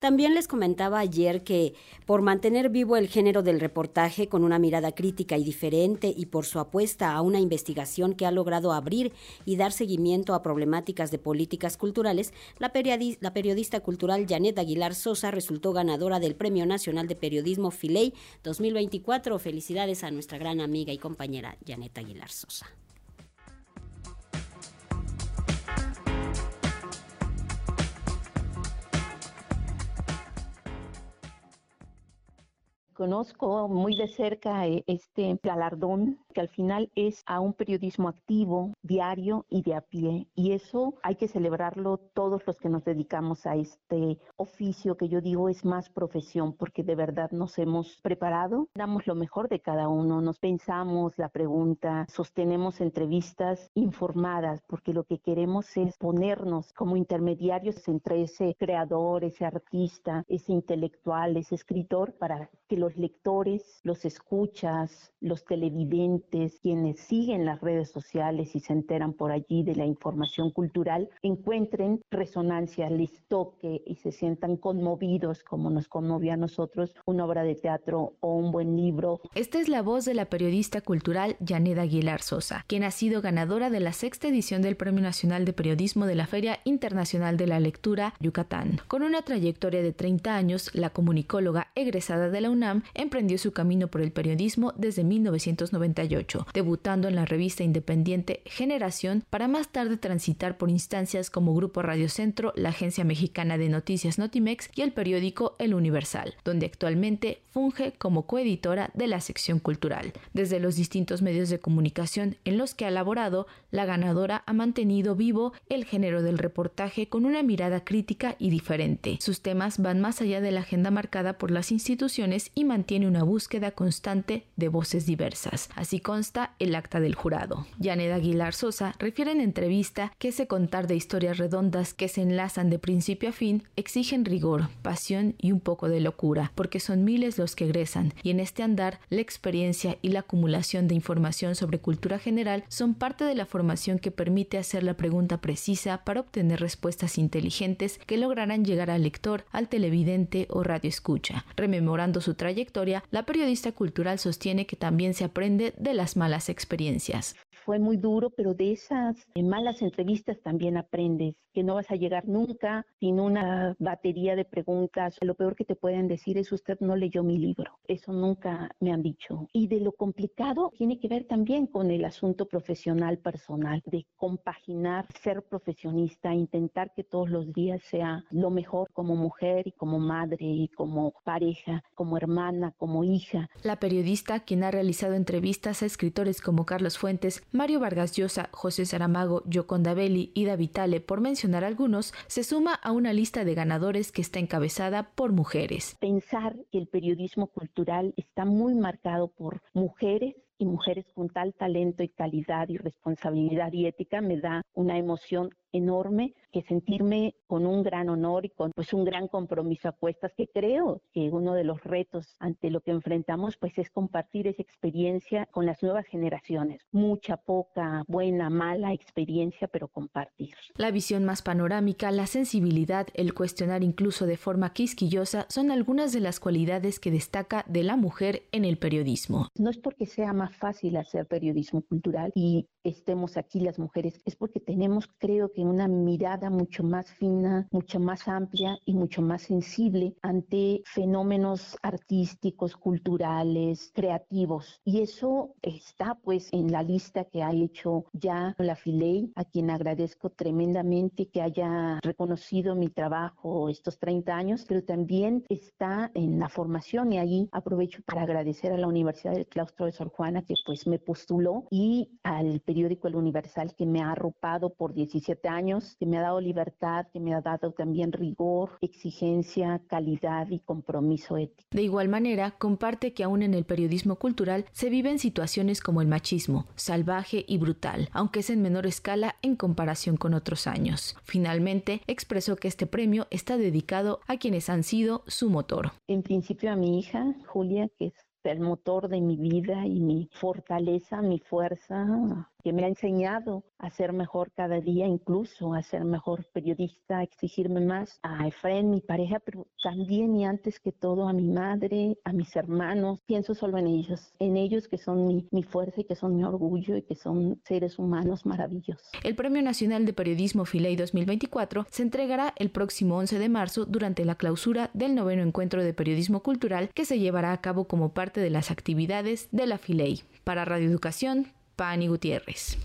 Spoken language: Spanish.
También les comentaba ayer que por mantener vivo el género del reportaje con una mirada crítica y diferente y por su apuesta a una investigación que ha logrado abrir y dar seguimiento a problemáticas de políticas culturales, la, periodista cultural Janet Aguilar Sosa resultó ganadora del Premio Nacional de Periodismo Filey 2024. Felicidades a nuestra gran amiga y compañera Janet Aguilar Sosa. Conozco muy de cerca eh, este galardón que al final es a un periodismo activo, diario y de a pie. Y eso hay que celebrarlo todos los que nos dedicamos a este oficio que yo digo es más profesión porque de verdad nos hemos preparado, damos lo mejor de cada uno, nos pensamos la pregunta, sostenemos entrevistas informadas porque lo que queremos es ponernos como intermediarios entre ese creador, ese artista, ese intelectual, ese escritor para que los lectores, los escuchas, los televidentes, quienes siguen las redes sociales y se enteran por allí de la información cultural, encuentren resonancia, les toque y se sientan conmovidos como nos conmovió a nosotros una obra de teatro o un buen libro. Esta es la voz de la periodista cultural Yaneda Aguilar Sosa, quien ha sido ganadora de la sexta edición del Premio Nacional de Periodismo de la Feria Internacional de la Lectura Yucatán. Con una trayectoria de 30 años, la comunicóloga egresada de la UNAM emprendió su camino por el periodismo desde 1998, debutando en la revista independiente Generación para más tarde transitar por instancias como Grupo Radio Centro, la agencia mexicana de noticias Notimex y el periódico El Universal, donde actualmente funge como coeditora de la sección cultural. Desde los distintos medios de comunicación en los que ha laborado, la ganadora ha mantenido vivo el género del reportaje con una mirada crítica y diferente. Sus temas van más allá de la agenda marcada por las instituciones y mantiene una búsqueda constante de voces diversas. Así consta el acta del jurado. Janet Aguilar Sosa refiere en entrevista que ese contar de historias redondas que se enlazan de principio a fin exigen rigor, pasión y un poco de locura, porque son miles los que egresan, y en este andar la experiencia y la acumulación de información sobre cultura general son parte de la formación que permite hacer la pregunta precisa para obtener respuestas inteligentes que lograrán llegar al lector, al televidente o radio escucha. Rememorando su trayectoria, la periodista cultural sostiene que también se aprende de las malas experiencias fue muy duro, pero de esas malas entrevistas también aprendes que no vas a llegar nunca sin una batería de preguntas. Lo peor que te pueden decir es usted no leyó mi libro. Eso nunca me han dicho. Y de lo complicado tiene que ver también con el asunto profesional personal, de compaginar ser profesionista, intentar que todos los días sea lo mejor como mujer y como madre y como pareja, como hermana, como hija. La periodista, quien ha realizado entrevistas a escritores como Carlos Fuentes, Mario Vargas Llosa, José Saramago, Yoconda Belli y David Tale, por mencionar algunos, se suma a una lista de ganadores que está encabezada por mujeres. Pensar que el periodismo cultural está muy marcado por mujeres y mujeres con tal talento y calidad y responsabilidad y ética me da una emoción enorme que sentirme con un gran honor y con pues un gran compromiso a cuestas que creo que uno de los retos ante lo que enfrentamos pues es compartir esa experiencia con las nuevas generaciones. Mucha, poca, buena, mala experiencia, pero compartir. La visión más panorámica, la sensibilidad, el cuestionar incluso de forma quisquillosa son algunas de las cualidades que destaca de la mujer en el periodismo. No es porque sea más fácil hacer periodismo cultural y estemos aquí las mujeres, es porque tenemos creo que una mirada mucho más fina, mucho más amplia y mucho más sensible ante fenómenos artísticos, culturales, creativos. Y eso está pues en la lista que ha hecho ya la Filey, a quien agradezco tremendamente que haya reconocido mi trabajo estos 30 años, pero también está en la formación y ahí aprovecho para agradecer a la Universidad del Claustro de Sor Juana que pues me postuló y al periódico El Universal que me ha arropado por 17 años, que me ha dado libertad, que me ha dado también rigor, exigencia, calidad y compromiso ético. De igual manera, comparte que aún en el periodismo cultural se viven situaciones como el machismo, salvaje y brutal, aunque es en menor escala en comparación con otros años. Finalmente, expresó que este premio está dedicado a quienes han sido su motor. En principio a mi hija, Julia, que es el motor de mi vida y mi fortaleza, mi fuerza, que me ha enseñado a ser mejor cada día, incluso a ser mejor periodista, a exigirme más a Efraín, mi pareja, pero también y antes que todo a mi madre, a mis hermanos. Pienso solo en ellos, en ellos que son mi, mi fuerza y que son mi orgullo y que son seres humanos maravillosos. El Premio Nacional de Periodismo Filey 2024 se entregará el próximo 11 de marzo durante la clausura del noveno encuentro de periodismo cultural que se llevará a cabo como parte de las actividades de la Filey. Para Radio Educación, Pani Gutiérrez.